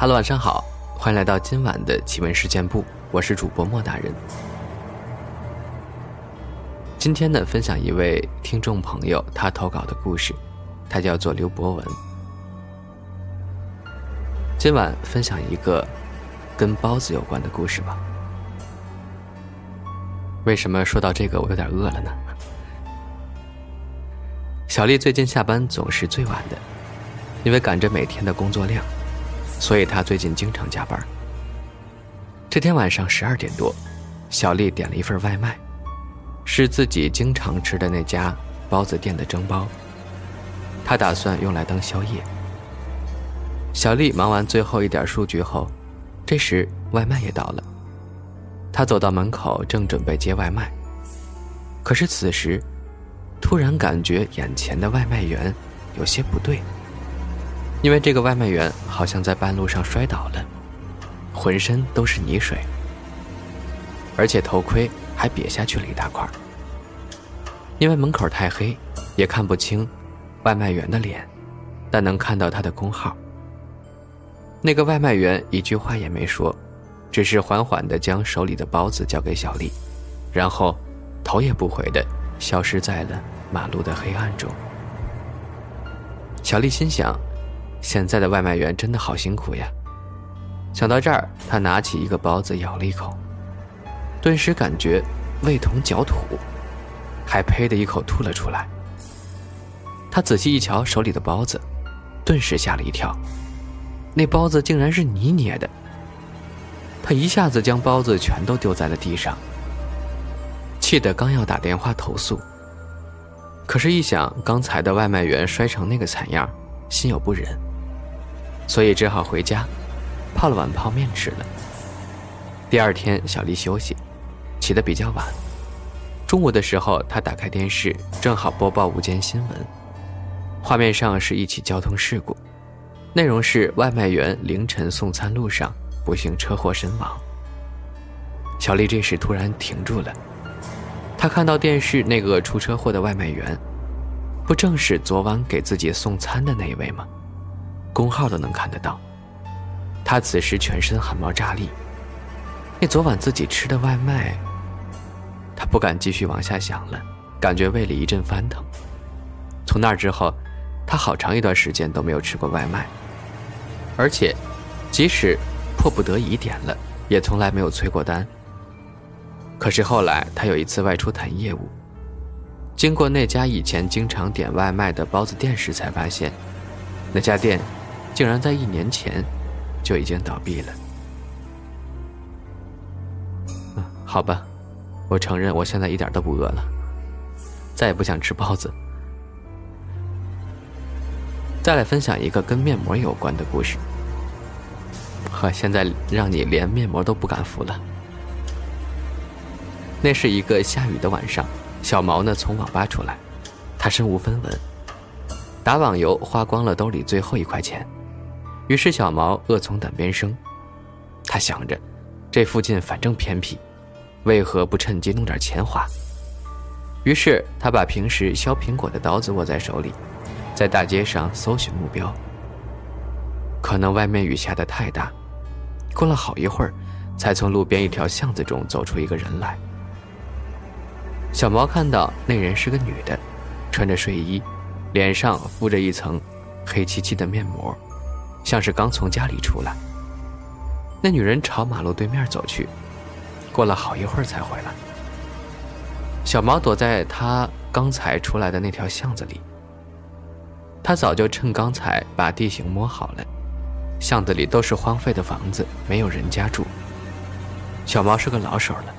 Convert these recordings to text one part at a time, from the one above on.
Hello，晚上好，欢迎来到今晚的奇闻事件部，我是主播莫大人。今天呢，分享一位听众朋友他投稿的故事，他叫做刘博文。今晚分享一个跟包子有关的故事吧。为什么说到这个我有点饿了呢？小丽最近下班总是最晚的，因为赶着每天的工作量，所以他最近经常加班。这天晚上十二点多，小丽点了一份外卖，是自己经常吃的那家包子店的蒸包，她打算用来当宵夜。小丽忙完最后一点数据后，这时外卖也到了。她走到门口，正准备接外卖，可是此时，突然感觉眼前的外卖员有些不对，因为这个外卖员好像在半路上摔倒了，浑身都是泥水，而且头盔还瘪下去了一大块。因为门口太黑，也看不清外卖员的脸，但能看到他的工号。那个外卖员一句话也没说，只是缓缓地将手里的包子交给小丽，然后头也不回地消失在了马路的黑暗中。小丽心想：现在的外卖员真的好辛苦呀。想到这儿，他拿起一个包子咬了一口，顿时感觉味同嚼土，还呸的一口吐了出来。他仔细一瞧手里的包子，顿时吓了一跳。那包子竟然是你捏的！他一下子将包子全都丢在了地上，气得刚要打电话投诉，可是，一想刚才的外卖员摔成那个惨样，心有不忍，所以只好回家，泡了碗泡面吃了。第二天，小丽休息，起得比较晚。中午的时候，她打开电视，正好播报午间新闻，画面上是一起交通事故。内容是外卖员凌晨送餐路上不幸车祸身亡。小丽这时突然停住了，她看到电视那个出车祸的外卖员，不正是昨晚给自己送餐的那一位吗？工号都能看得到。他此时全身汗毛炸立。那昨晚自己吃的外卖，他不敢继续往下想了，感觉胃里一阵翻腾。从那之后。他好长一段时间都没有吃过外卖，而且，即使迫不得已点了，也从来没有催过单。可是后来他有一次外出谈业务，经过那家以前经常点外卖的包子店时，才发现，那家店竟然在一年前就已经倒闭了。好吧，我承认我现在一点都不饿了，再也不想吃包子。再来分享一个跟面膜有关的故事。呵，现在让你连面膜都不敢敷了。那是一个下雨的晚上，小毛呢从网吧出来，他身无分文，打网游花光了兜里最后一块钱，于是小毛恶从胆边生，他想着，这附近反正偏僻，为何不趁机弄点钱花？于是他把平时削苹果的刀子握在手里。在大街上搜寻目标，可能外面雨下的太大，过了好一会儿，才从路边一条巷子中走出一个人来。小毛看到那人是个女的，穿着睡衣，脸上敷着一层黑漆漆的面膜，像是刚从家里出来。那女人朝马路对面走去，过了好一会儿才回来。小毛躲在他刚才出来的那条巷子里。他早就趁刚才把地形摸好了，巷子里都是荒废的房子，没有人家住。小毛是个老手了，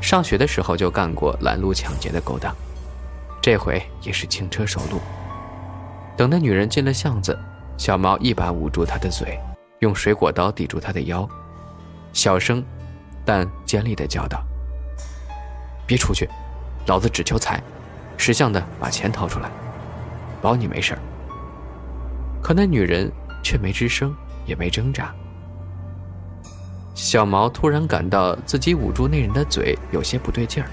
上学的时候就干过拦路抢劫的勾当，这回也是轻车熟路。等那女人进了巷子，小毛一把捂住她的嘴，用水果刀抵住她的腰，小声但尖利的叫道：“别出去，老子只求财，识相的把钱掏出来，保你没事儿。”可那女人却没吱声，也没挣扎。小毛突然感到自己捂住那人的嘴有些不对劲儿，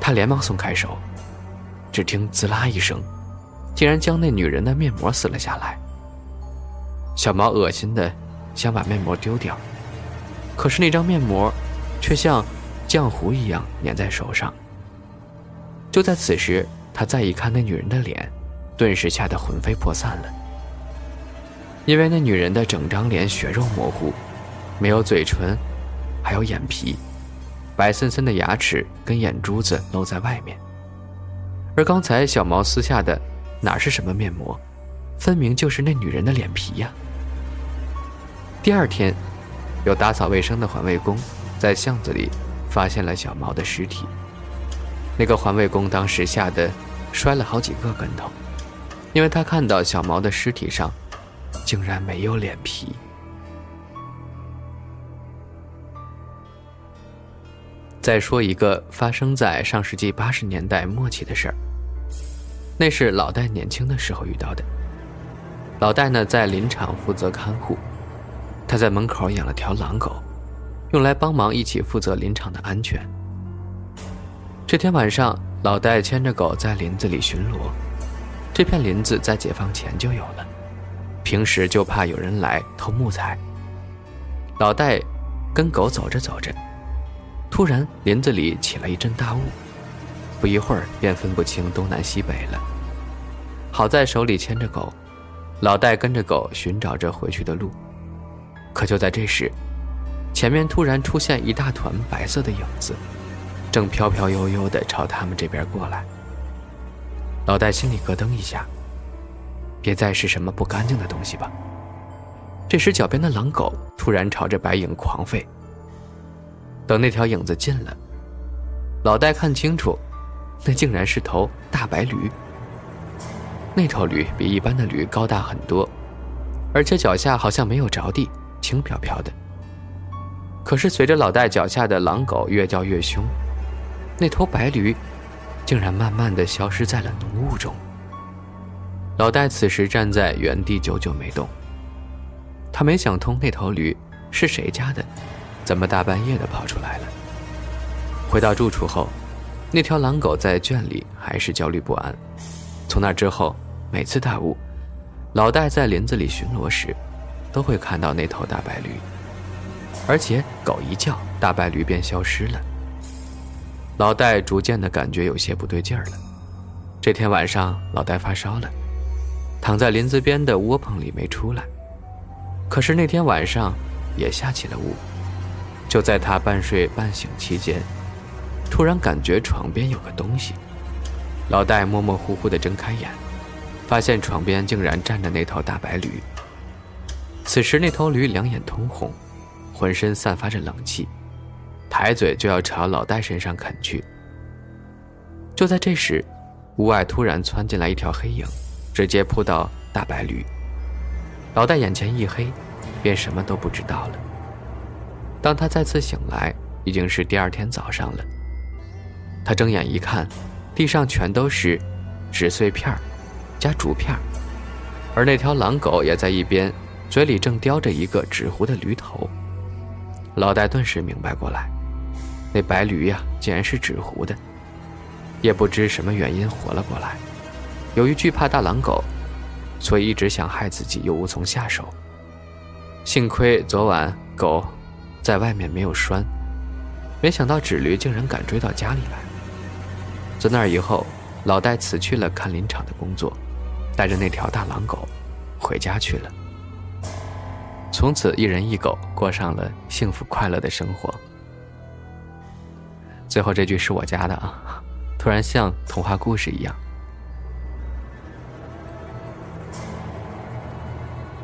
他连忙松开手，只听“滋啦”一声，竟然将那女人的面膜撕了下来。小毛恶心的想把面膜丢掉，可是那张面膜却像浆糊一样粘在手上。就在此时，他再一看那女人的脸，顿时吓得魂飞魄散了。因为那女人的整张脸血肉模糊，没有嘴唇，还有眼皮，白森森的牙齿跟眼珠子露在外面。而刚才小毛撕下的哪是什么面膜，分明就是那女人的脸皮呀！第二天，有打扫卫生的环卫工在巷子里发现了小毛的尸体。那个环卫工当时吓得摔了好几个跟头，因为他看到小毛的尸体上竟然没有脸皮。再说一个发生在上世纪八十年代末期的事儿，那是老戴年轻的时候遇到的。老戴呢在林场负责看护，他在门口养了条狼狗，用来帮忙一起负责林场的安全。这天晚上，老戴牵着狗在林子里巡逻。这片林子在解放前就有了，平时就怕有人来偷木材。老戴跟狗走着走着，突然林子里起了一阵大雾，不一会儿便分不清东南西北了。好在手里牵着狗，老戴跟着狗寻找着回去的路。可就在这时，前面突然出现一大团白色的影子。正飘飘悠悠地朝他们这边过来，老戴心里咯噔一下，别再是什么不干净的东西吧。这时，脚边的狼狗突然朝着白影狂吠。等那条影子近了，老戴看清楚，那竟然是头大白驴。那头驴比一般的驴高大很多，而且脚下好像没有着地，轻飘飘的。可是，随着老戴脚下的狼狗越叫越凶。那头白驴，竟然慢慢的消失在了浓雾中。老戴此时站在原地，久久没动。他没想通那头驴是谁家的，怎么大半夜的跑出来了？回到住处后，那条狼狗在圈里还是焦虑不安。从那之后，每次大雾，老戴在林子里巡逻时，都会看到那头大白驴，而且狗一叫，大白驴便消失了。老戴逐渐的感觉有些不对劲儿了。这天晚上，老戴发烧了，躺在林子边的窝棚里没出来。可是那天晚上也下起了雾。就在他半睡半醒期间，突然感觉床边有个东西。老戴模模糊糊的睁开眼，发现床边竟然站着那头大白驴。此时那头驴两眼通红，浑身散发着冷气。抬嘴就要朝老戴身上啃去。就在这时，屋外突然窜进来一条黑影，直接扑到大白驴。老戴眼前一黑，便什么都不知道了。当他再次醒来，已经是第二天早上了。他睁眼一看，地上全都是纸碎片加竹片而那条狼狗也在一边，嘴里正叼着一个纸糊的驴头。老戴顿时明白过来。那白驴呀，竟然是纸糊的，也不知什么原因活了过来。由于惧怕大狼狗，所以一直想害自己，又无从下手。幸亏昨晚狗在外面没有拴，没想到纸驴竟然敢追到家里来。自那以后，老戴辞去了看林场的工作，带着那条大狼狗回家去了。从此，一人一狗过上了幸福快乐的生活。最后这句是我加的啊，突然像童话故事一样。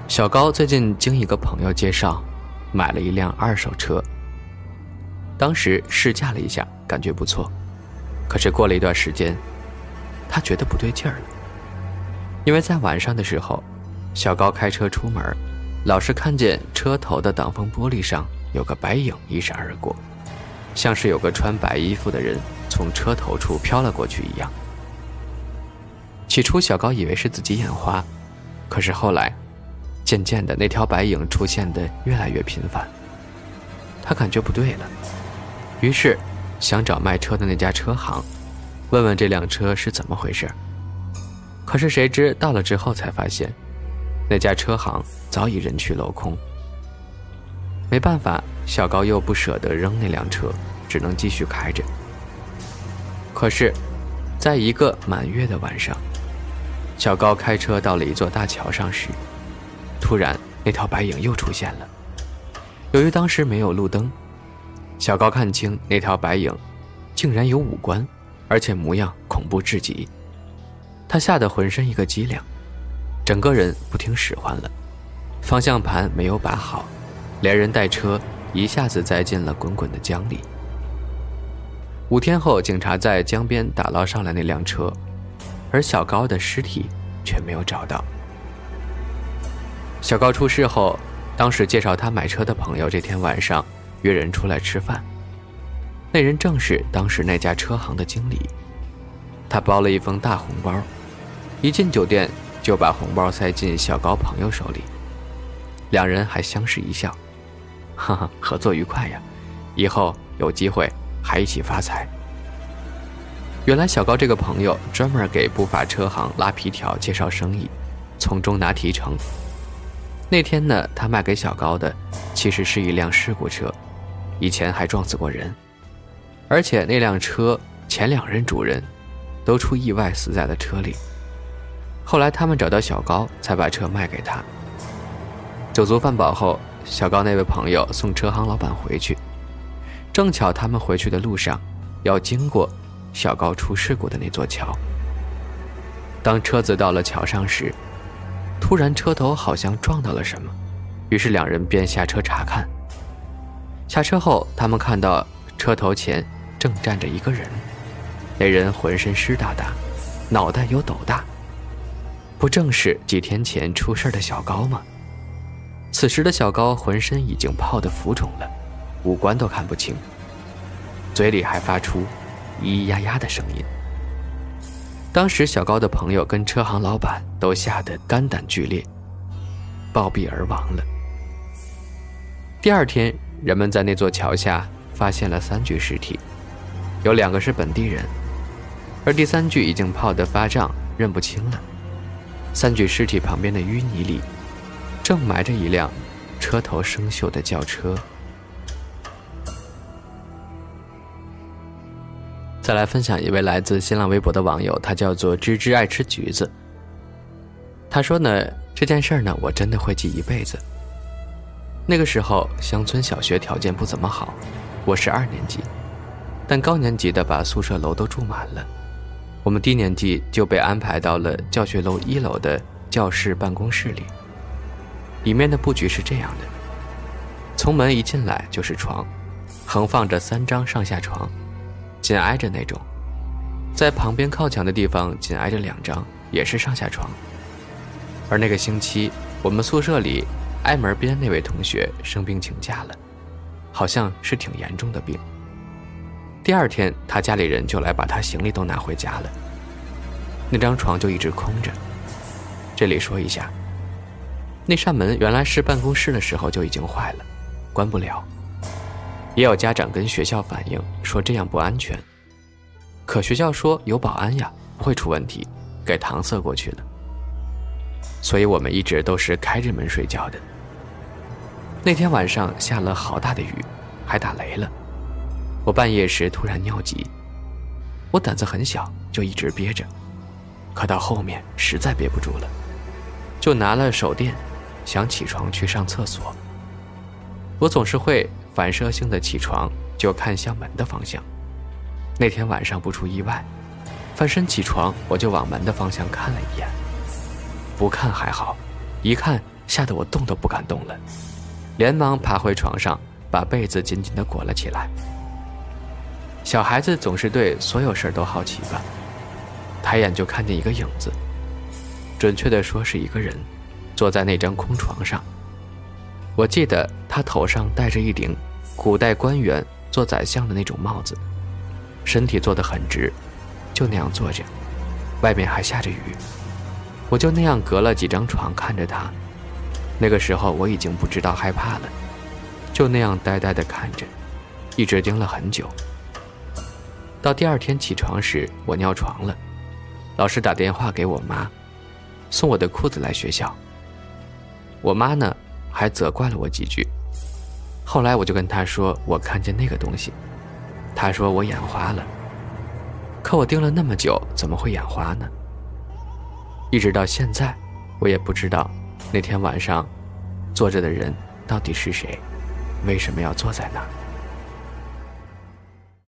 小高最近经一个朋友介绍，买了一辆二手车。当时试驾了一下，感觉不错。可是过了一段时间，他觉得不对劲儿了，因为在晚上的时候，小高开车出门，老是看见车头的挡风玻璃上有个白影一闪而过。像是有个穿白衣服的人从车头处飘了过去一样。起初，小高以为是自己眼花，可是后来，渐渐的那条白影出现的越来越频繁。他感觉不对了，于是想找卖车的那家车行，问问这辆车是怎么回事。可是谁知到了之后才发现，那家车行早已人去楼空。没办法，小高又不舍得扔那辆车，只能继续开着。可是，在一个满月的晚上，小高开车到了一座大桥上时，突然那条白影又出现了。由于当时没有路灯，小高看清那条白影竟然有五官，而且模样恐怖至极。他吓得浑身一个激灵，整个人不听使唤了，方向盘没有把好。连人带车一下子栽进了滚滚的江里。五天后，警察在江边打捞上来那辆车，而小高的尸体却没有找到。小高出事后，当时介绍他买车的朋友这天晚上约人出来吃饭，那人正是当时那家车行的经理。他包了一封大红包，一进酒店就把红包塞进小高朋友手里，两人还相视一笑。哈哈，合作愉快呀！以后有机会还一起发财。原来小高这个朋友专门给不法车行拉皮条、介绍生意，从中拿提成。那天呢，他卖给小高的其实是一辆事故车，以前还撞死过人，而且那辆车前两任主人都出意外死在了车里。后来他们找到小高，才把车卖给他。酒足饭饱后。小高那位朋友送车行老板回去，正巧他们回去的路上要经过小高出事故的那座桥。当车子到了桥上时，突然车头好像撞到了什么，于是两人便下车查看。下车后，他们看到车头前正站着一个人，那人浑身湿哒哒，脑袋有斗大，不正是几天前出事的小高吗？此时的小高浑身已经泡得浮肿了，五官都看不清，嘴里还发出咿咿呀呀的声音。当时小高的朋友跟车行老板都吓得肝胆俱裂，暴毙而亡了。第二天，人们在那座桥下发现了三具尸体，有两个是本地人，而第三具已经泡得发胀，认不清了。三具尸体旁边的淤泥里。正埋着一辆车头生锈的轿车。再来分享一位来自新浪微博的网友，他叫做芝芝爱吃橘子。他说呢，这件事儿呢，我真的会记一辈子。那个时候乡村小学条件不怎么好，我是二年级，但高年级的把宿舍楼都住满了，我们低年级就被安排到了教学楼一楼的教室办公室里。里面的布局是这样的：从门一进来就是床，横放着三张上下床，紧挨着那种；在旁边靠墙的地方紧挨着两张，也是上下床。而那个星期，我们宿舍里挨门边那位同学生病请假了，好像是挺严重的病。第二天，他家里人就来把他行李都拿回家了，那张床就一直空着。这里说一下。那扇门原来是办公室的时候就已经坏了，关不了。也有家长跟学校反映说这样不安全，可学校说有保安呀，不会出问题，给搪塞过去了。所以我们一直都是开着门睡觉的。那天晚上下了好大的雨，还打雷了。我半夜时突然尿急，我胆子很小，就一直憋着，可到后面实在憋不住了，就拿了手电。想起床去上厕所，我总是会反射性的起床，就看向门的方向。那天晚上不出意外，翻身起床，我就往门的方向看了一眼。不看还好，一看吓得我动都不敢动了，连忙爬回床上，把被子紧紧的裹了起来。小孩子总是对所有事儿都好奇吧，抬眼就看见一个影子，准确的说是一个人。坐在那张空床上，我记得他头上戴着一顶古代官员做宰相的那种帽子，身体坐得很直，就那样坐着。外面还下着雨，我就那样隔了几张床看着他。那个时候我已经不知道害怕了，就那样呆呆地看着，一直盯了很久。到第二天起床时，我尿床了，老师打电话给我妈，送我的裤子来学校。我妈呢还责怪了我几句。后来我就跟她说我看见那个东西，她说我眼花了。可我盯了那么久，怎么会眼花呢？一直到现在，我也不知道那天晚上坐着的人到底是谁，为什么要坐在那儿。